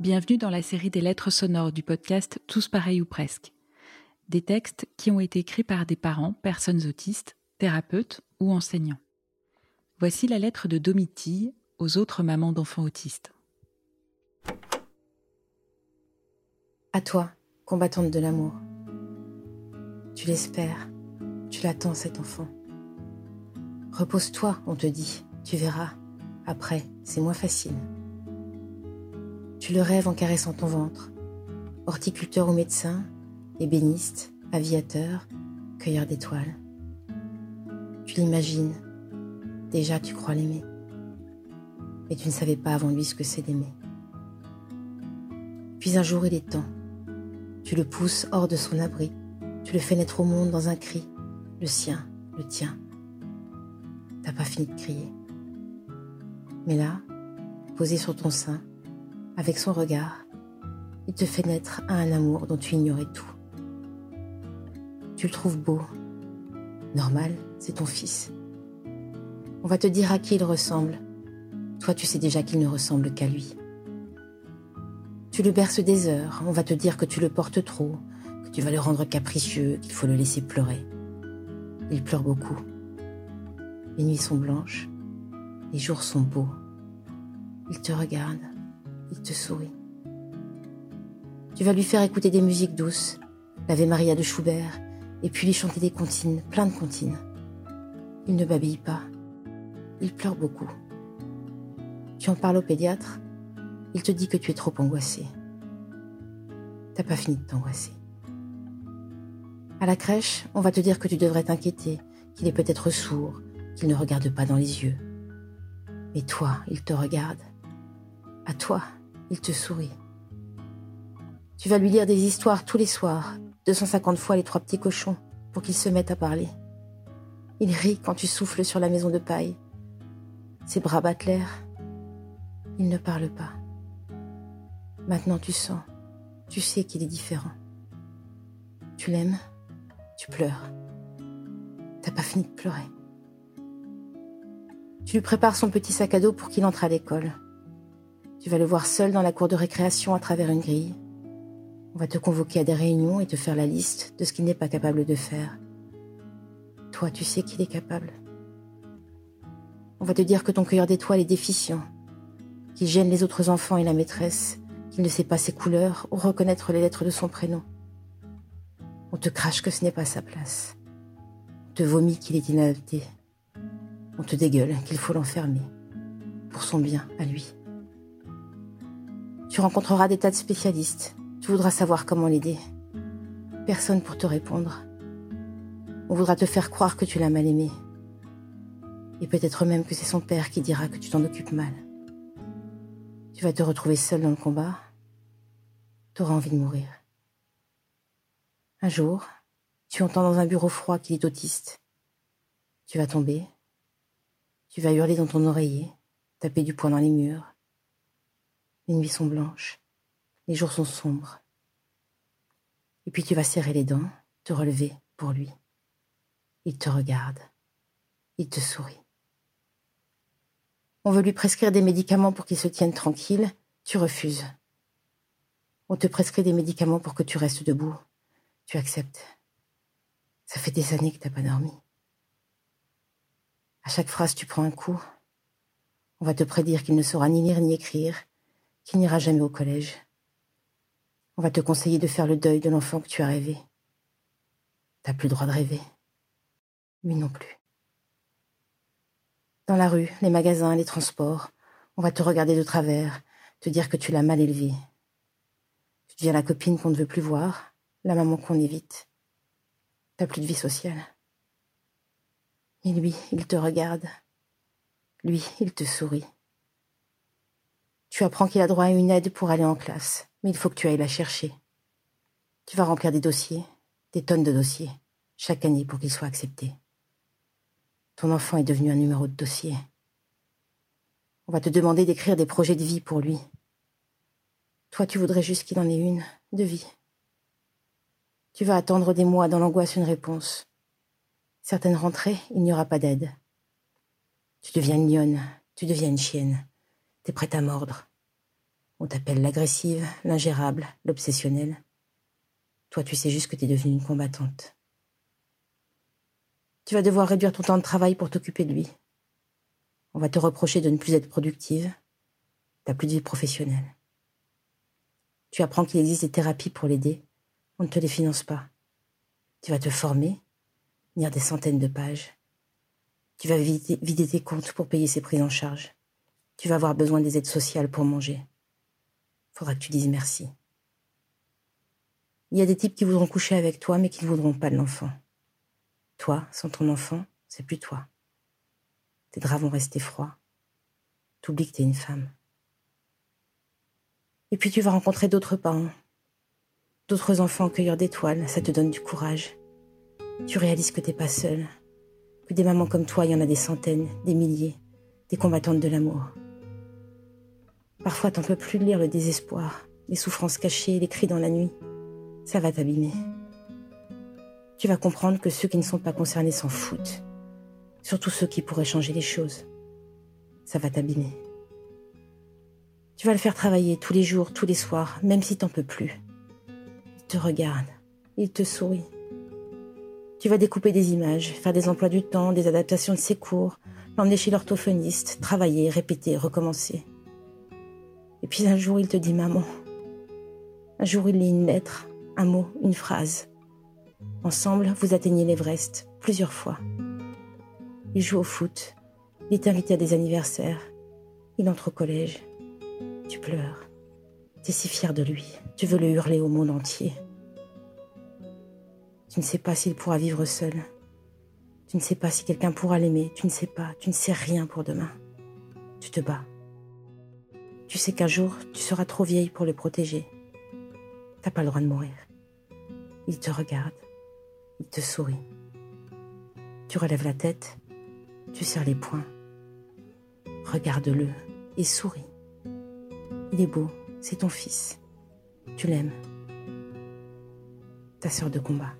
Bienvenue dans la série des lettres sonores du podcast Tous pareils ou presque. Des textes qui ont été écrits par des parents, personnes autistes, thérapeutes ou enseignants. Voici la lettre de Domitille aux autres mamans d'enfants autistes. À toi, combattante de l'amour. Tu l'espères, tu l'attends cet enfant. Repose-toi, on te dit, tu verras. Après, c'est moins facile. Tu le rêves en caressant ton ventre. Horticulteur ou médecin, ébéniste, aviateur, cueilleur d'étoiles. Tu l'imagines. Déjà, tu crois l'aimer. Mais tu ne savais pas avant lui ce que c'est d'aimer. Puis un jour, il est temps. Tu le pousses hors de son abri. Tu le fais naître au monde dans un cri. Le sien, le tien. T'as pas fini de crier. Mais là, posé sur ton sein, avec son regard, il te fait naître à un amour dont tu ignorais tout. Tu le trouves beau. Normal, c'est ton fils. On va te dire à qui il ressemble. Toi, tu sais déjà qu'il ne ressemble qu'à lui. Tu le berces des heures, on va te dire que tu le portes trop, que tu vas le rendre capricieux, qu'il faut le laisser pleurer. Il pleure beaucoup. Les nuits sont blanches, les jours sont beaux. Il te regarde, il te sourit. Tu vas lui faire écouter des musiques douces, l'Ave Maria de Schubert, et puis lui chanter des comptines, plein de comptines. Il ne babille pas. Il pleure beaucoup. Tu en parles au pédiatre, il te dit que tu es trop angoissé. T'as pas fini de t'angoisser. À la crèche, on va te dire que tu devrais t'inquiéter, qu'il est peut-être sourd, qu'il ne regarde pas dans les yeux. Mais toi, il te regarde. À toi, il te sourit. Tu vas lui lire des histoires tous les soirs, 250 fois les trois petits cochons, pour qu'il se mette à parler. Il rit quand tu souffles sur la maison de paille. Ses bras battent l'air. Il ne parle pas. Maintenant tu sens, tu sais qu'il est différent. Tu l'aimes, tu pleures. T'as pas fini de pleurer. Tu lui prépares son petit sac à dos pour qu'il entre à l'école. Tu vas le voir seul dans la cour de récréation à travers une grille. On va te convoquer à des réunions et te faire la liste de ce qu'il n'est pas capable de faire. Toi, tu sais qu'il est capable. On va te dire que ton cueilleur d'étoiles est déficient, qu'il gêne les autres enfants et la maîtresse, qu'il ne sait pas ses couleurs ou reconnaître les lettres de son prénom. On te crache que ce n'est pas sa place. On te vomit qu'il est inadapté. On te dégueule qu'il faut l'enfermer. Pour son bien à lui. Tu rencontreras des tas de spécialistes. Tu voudras savoir comment l'aider. Personne pour te répondre. On voudra te faire croire que tu l'as mal aimé. Et peut-être même que c'est son père qui dira que tu t'en occupes mal. Tu vas te retrouver seul dans le combat. Tu auras envie de mourir. Un jour, tu entends dans un bureau froid qu'il est autiste. Tu vas tomber. Tu vas hurler dans ton oreiller, taper du poing dans les murs. Les nuits sont blanches, les jours sont sombres. Et puis tu vas serrer les dents, te relever pour lui. Il te regarde, il te sourit. On veut lui prescrire des médicaments pour qu'il se tienne tranquille, tu refuses. On te prescrit des médicaments pour que tu restes debout, tu acceptes. Ça fait des années que t'as pas dormi. À chaque phrase, tu prends un coup. On va te prédire qu'il ne saura ni lire ni écrire, qu'il n'ira jamais au collège. On va te conseiller de faire le deuil de l'enfant que tu as rêvé. T'as plus le droit de rêver. Lui non plus. Dans la rue, les magasins, les transports, on va te regarder de travers, te dire que tu l'as mal élevé. Tu deviens la copine qu'on ne veut plus voir, la maman qu'on évite. T'as plus de vie sociale. Et lui, il te regarde. Lui, il te sourit. Tu apprends qu'il a droit à une aide pour aller en classe, mais il faut que tu ailles la chercher. Tu vas remplir des dossiers, des tonnes de dossiers, chaque année pour qu'il soit accepté. Ton enfant est devenu un numéro de dossier. On va te demander d'écrire des projets de vie pour lui. Toi, tu voudrais juste qu'il en ait une, de vie. Tu vas attendre des mois dans l'angoisse une réponse. Certaines rentrées, il n'y aura pas d'aide. Tu deviens une lionne, tu deviens une chienne. T'es prête à mordre. On t'appelle l'agressive, l'ingérable, l'obsessionnelle. Toi, tu sais juste que tu es devenue une combattante. Tu vas devoir réduire ton temps de travail pour t'occuper de lui. On va te reprocher de ne plus être productive. T'as plus de vie professionnelle. Tu apprends qu'il existe des thérapies pour l'aider. On ne te les finance pas. Tu vas te former, lire des centaines de pages. Tu vas vider, tes comptes pour payer ses prises en charge. Tu vas avoir besoin des aides sociales pour manger. Faudra que tu dises merci. Il y a des types qui voudront coucher avec toi, mais qui ne voudront pas de l'enfant. Toi, sans ton enfant, c'est plus toi. Tes draps vont rester froids. T'oublies que t'es une femme. Et puis tu vas rencontrer d'autres parents, d'autres enfants cueilleurs d'étoiles, ça te donne du courage. Tu réalises que t'es pas seule, que des mamans comme toi, il y en a des centaines, des milliers, des combattantes de l'amour. Parfois, t'en peux plus lire le désespoir, les souffrances cachées, les cris dans la nuit. Ça va t'abîmer. Tu vas comprendre que ceux qui ne sont pas concernés s'en foutent. Surtout ceux qui pourraient changer les choses. Ça va t'abîmer. Tu vas le faire travailler tous les jours, tous les soirs, même si t'en peux plus. Il te regarde, il te sourit. Tu vas découper des images, faire des emplois du temps, des adaptations de ses cours, l'emmener chez l'orthophoniste, travailler, répéter, recommencer. Et puis un jour, il te dit maman. Un jour, il lit une lettre, un mot, une phrase. Ensemble, vous atteignez l'Everest plusieurs fois. Il joue au foot. Il est invité à des anniversaires. Il entre au collège. Tu pleures. Tu es si fier de lui. Tu veux le hurler au monde entier. Tu ne sais pas s'il pourra vivre seul. Tu ne sais pas si quelqu'un pourra l'aimer. Tu ne sais pas. Tu ne sais rien pour demain. Tu te bats. Tu sais qu'un jour, tu seras trop vieille pour le protéger. T'as pas le droit de mourir. Il te regarde, il te sourit. Tu relèves la tête, tu serres les poings. Regarde-le et souris. Il est beau, c'est ton fils. Tu l'aimes. Ta sœur de combat.